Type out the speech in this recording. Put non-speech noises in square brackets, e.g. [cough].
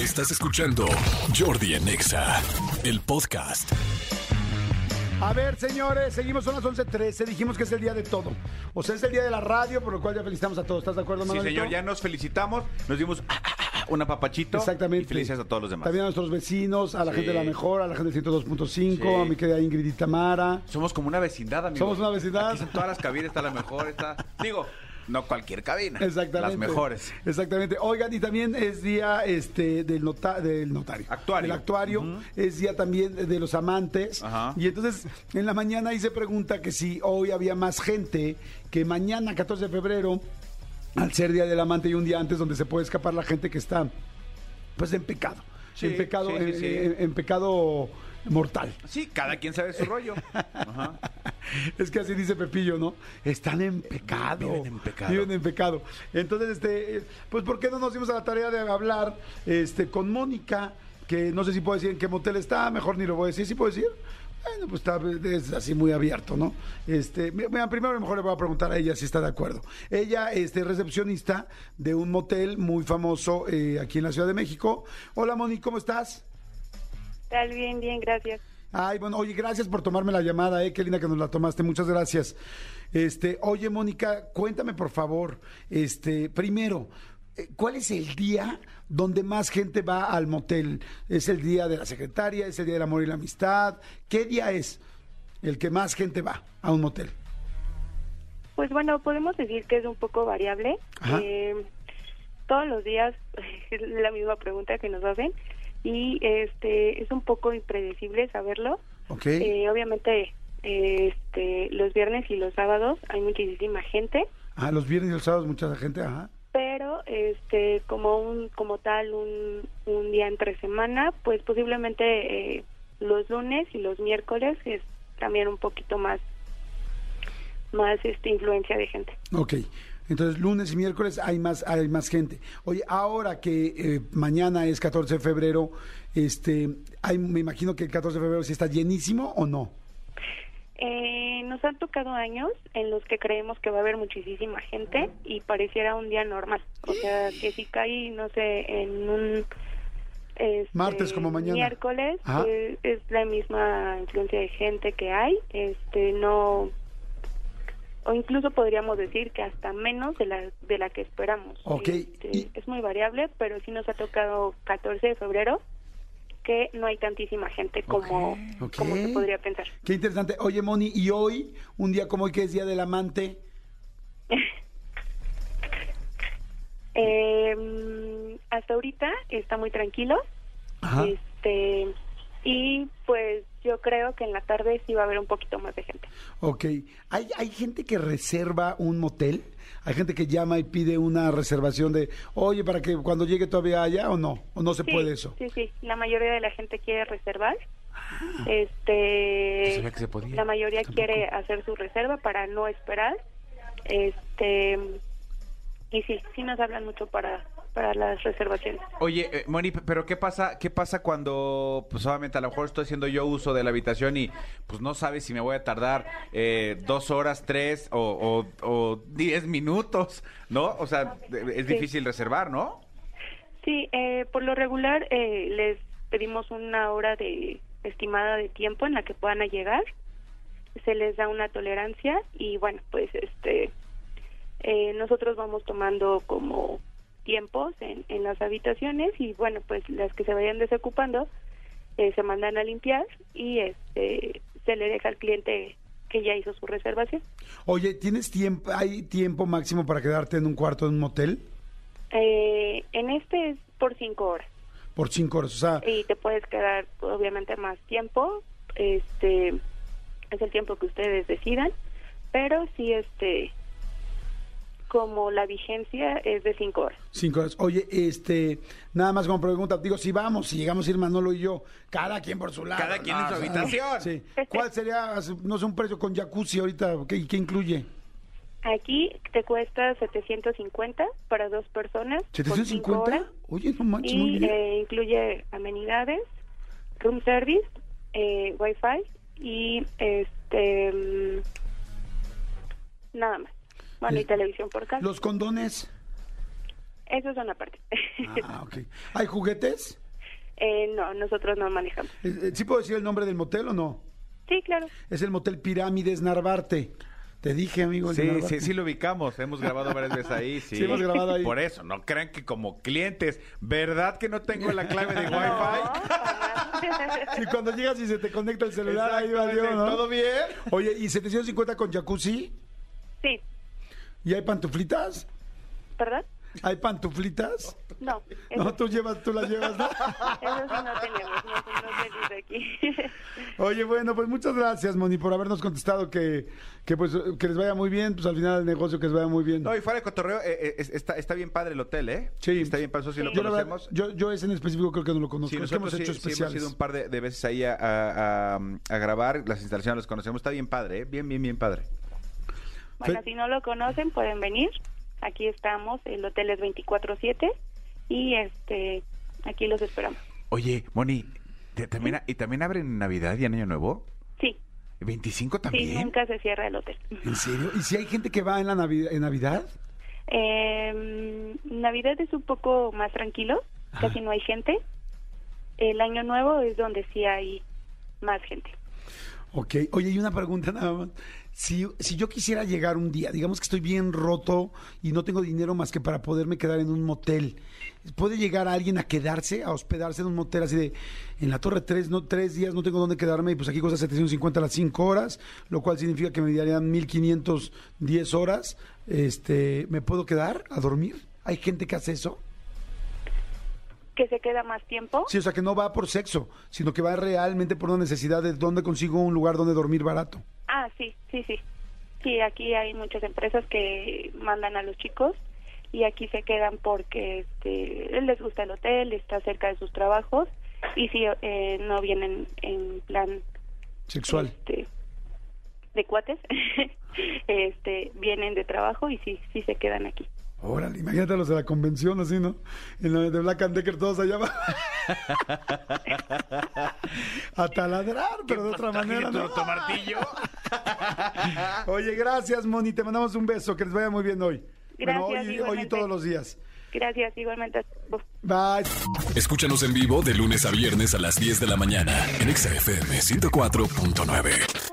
Estás escuchando Jordi en Exa, el podcast. A ver, señores, seguimos, son las 11.13. Dijimos que es el día de todo. O sea, es el día de la radio, por lo cual ya felicitamos a todos. ¿Estás de acuerdo, Sí, Manolito? señor, ya nos felicitamos, nos dimos ah, ah, ah, un apapachito. Exactamente. Y felicidades a todos los demás. También a nuestros vecinos, a la Sí. gente de la mejor, a la gente del 102.5, Sí. a mi querida Ingrid y Tamara. Somos como una vecindad, amigos. Somos una vecindad. Aquí en todas las cabinas está la mejor, está... Digo, no cualquier cabina. Exactamente. Las mejores. Exactamente. Oigan, y también es día este del, nota- del notario. Actuario. Del actuario. Es día también de los amantes. Ajá. Y entonces, en la mañana ahí se pregunta que si hoy había más gente que mañana, 14 de febrero, al ser día del amante y un día antes donde se puede escapar la gente que está, pues, en pecado. Sí, en pecado, sí, sí, en- sí. en- en pecado mortal. Sí, cada quien sabe su rollo. [laughs] Ajá. Es que así dice Pepillo, ¿no? Están en pecado. Viven en pecado. Viven en pecado. Entonces, este, pues, ¿por qué no nos dimos a la tarea de hablar este, con Mónica? Que no sé si puedo decir en qué motel está, mejor ni lo voy a decir. ¿Sí puedo decir? Bueno, pues está es así muy abierto, ¿no? Este, mi- mira, primero a lo mejor le voy a preguntar a ella si está de acuerdo. Ella este, es recepcionista de un motel muy famoso eh, aquí en la Ciudad de México. Hola, Moni, ¿cómo estás? Tal, bien, bien, gracias. Ay, bueno, oye, gracias por tomarme la llamada, eh, qué linda que nos la tomaste, muchas gracias. Este, oye, Mónica, cuéntame por favor, este, primero, eh, ¿cuál es el día donde más gente va al motel? ¿Es el día de la secretaria? ¿Es el día del amor y la amistad? ¿Qué día es el que más gente va a un motel? Pues bueno, podemos decir que es un poco variable. Eh, todos los días es [laughs] la misma pregunta que nos hacen y este es un poco impredecible saberlo. Eh, obviamente, eh, este, los viernes y los sábados hay muchísima gente, ah, los viernes y los sábados mucha gente, ajá. pero este, como un, como tal, un, un día entre semana, pues posiblemente eh, los lunes y los miércoles es también un poquito más, más este influencia de gente. Ok. Entonces, lunes y miércoles hay más, hay más gente. Oye, ahora que eh, mañana es 14 de febrero, este, hay, me imagino que el 14 de febrero sí está llenísimo o no. Eh, nos han tocado años en los que creemos que va a haber muchísima gente y pareciera un día normal. O sea, que si cae, no sé, en un... este, Martes como mañana. Miércoles, Ajá. eh, es la misma influencia de gente que hay. Este, no... O incluso podríamos decir que hasta menos de la, de la que esperamos. Ok, Este, y- Es muy variable, pero sí nos ha tocado 14 de febrero que no hay tantísima gente como, como se podría pensar. Qué interesante. Oye, Moni, y hoy, un día como hoy que es Día del Amante, [laughs] Eh, hasta ahorita está muy tranquilo. Ajá. Este y pues yo creo que en la tarde sí va a haber un poquito más de gente. ok. ¿Hay, ¿Hay gente que reserva un motel? ¿Hay gente que llama y pide una reservación de, oye, para que cuando llegue todavía haya o no? ¿O no se Sí, puede eso? Sí, sí. La mayoría de la gente quiere reservar. Ah. Este, sabía que se podía. la mayoría quiere hacer su reserva para no esperar. Este y sí, sí nos hablan mucho para para las reservaciones. Oye, eh, Moni, pero ¿qué pasa qué pasa cuando, pues obviamente a lo mejor estoy haciendo yo uso de la habitación y pues no sabes si me voy a tardar eh, dos horas, tres o, o, o diez minutos, ¿no? O sea, es Sí. difícil reservar, ¿no? Sí, eh, por lo regular eh, les pedimos una hora de estimada de tiempo en la que puedan llegar. Se les da una tolerancia y bueno, pues este eh, nosotros vamos tomando como tiempos en, en las habitaciones y bueno, pues las que se vayan desocupando eh, se mandan a limpiar y este se le deja al cliente que ya hizo su reservación. Oye, ¿tienes tiempo, hay tiempo máximo para quedarte en un cuarto en un motel? Eh, en este es por cinco horas. Por cinco horas, o sea, y te puedes quedar obviamente más tiempo este es el tiempo que ustedes decidan pero sí este como la vigencia es de cinco horas cinco horas. Oye, este, nada más como pregunta, digo, si vamos, si llegamos a ir Manolo y yo, cada quien por su lado. Cada quien en su habitación. Sí. ¿Cuál sería, no sé, un precio con jacuzzi ahorita? ¿Qué, qué incluye? aquí te cuesta 750 para dos personas por cinco ¿750? horas Oye, no manches, muy y bien. eh, incluye amenidades room service eh, wifi y este mm, nada más bueno y televisión por casa Los condones. Eso es una parte. Ah, ok. ¿Hay juguetes? Eh, no, nosotros no manejamos. Eh, eh, ¿Sí puedo decir el nombre del motel o no? Sí, claro. Es el motel Pirámides Narvarte. Te dije, amigo. el Sí, sí, sí lo ubicamos. Hemos grabado varias veces ahí. Sí, Sí, hemos grabado ahí. Por eso, no crean que como clientes, ¿verdad que no tengo la clave de No, Wi-Fi? Sí, [laughs] cuando llegas y se te conecta el celular, ahí va. Dios, ¿no? ¿Todo bien? Oye, ¿y 750 con jacuzzi? sí, ¿Y hay pantuflitas? ¿verdad? ¿Hay pantuflitas? No, No, tú llevas, tú las llevas, ¿no? [laughs] eso sí no tenemos, no, no dice aquí. [laughs] Oye, bueno, pues muchas gracias, Moni, por habernos contestado que, que pues que les vaya muy bien, pues al final del negocio que les vaya muy bien. No, y fuera de cotorreo, eh, eh, es- está, está bien padre el hotel, ¿eh? Sí. Está bien padre, eso sí, lo yo, verdad, yo, yo ese en específico creo que no lo conozco. Sí, es que hemos hecho sí- sí especiales. hemos ido un par de, de veces ahí a, a- a- a grabar, las instalaciones las conocemos, está bien padre, ¿eh? Bien, bien, bien padre. Bueno, si no lo conocen, pueden venir. Aquí estamos, el hotel es 24-7 y este aquí los esperamos. Oye, Moni, ¿te- también, ¿y también abren en Navidad y en Año Nuevo? Sí, ¿25 sí, también? nunca se cierra el hotel. ¿En serio? ¿Y si hay gente que va en la Navidad? En Navidad? Eh, Navidad es un poco más tranquilo, casi no hay gente. El Año Nuevo es donde sí hay más gente. Ok. Oye, y una pregunta [laughs] nada más. Si, si yo quisiera llegar un día, digamos que estoy bien roto y no tengo dinero más que para poderme quedar en un motel, ¿puede llegar alguien a quedarse, a hospedarse en un motel así de, en la Torre 3, no, tres días no tengo dónde quedarme y pues aquí cuesta 750 las 5 horas, lo cual significa que me darían 1510 horas, este, ¿me puedo quedar a dormir? ¿Hay gente que hace eso? Que se queda más tiempo. Sí, o sea, que no va por sexo, sino que va realmente por una necesidad de dónde consigo un lugar donde dormir barato. Ah, sí, sí, sí. Sí, aquí hay muchas empresas que mandan a los chicos y aquí se quedan porque este, les gusta el hotel, está cerca de sus trabajos y si eh, no vienen en plan Sexual. este, de cuates, [laughs] este, vienen de trabajo y sí, sí se quedan aquí. Órale, imagínate los de la convención así, ¿no? En la de Black and Decker todos allá abajo. [laughs] A taladrar, pero de otra manera, ¿no? martillo? [laughs] Oye, gracias, Moni. Te mandamos un beso. Que les vaya muy bien hoy. Gracias, bueno, hoy, hoy y todos los días. Gracias, igualmente. Bye. Escúchanos en vivo de lunes a viernes a las 10 de la mañana en Exa FM 104.9.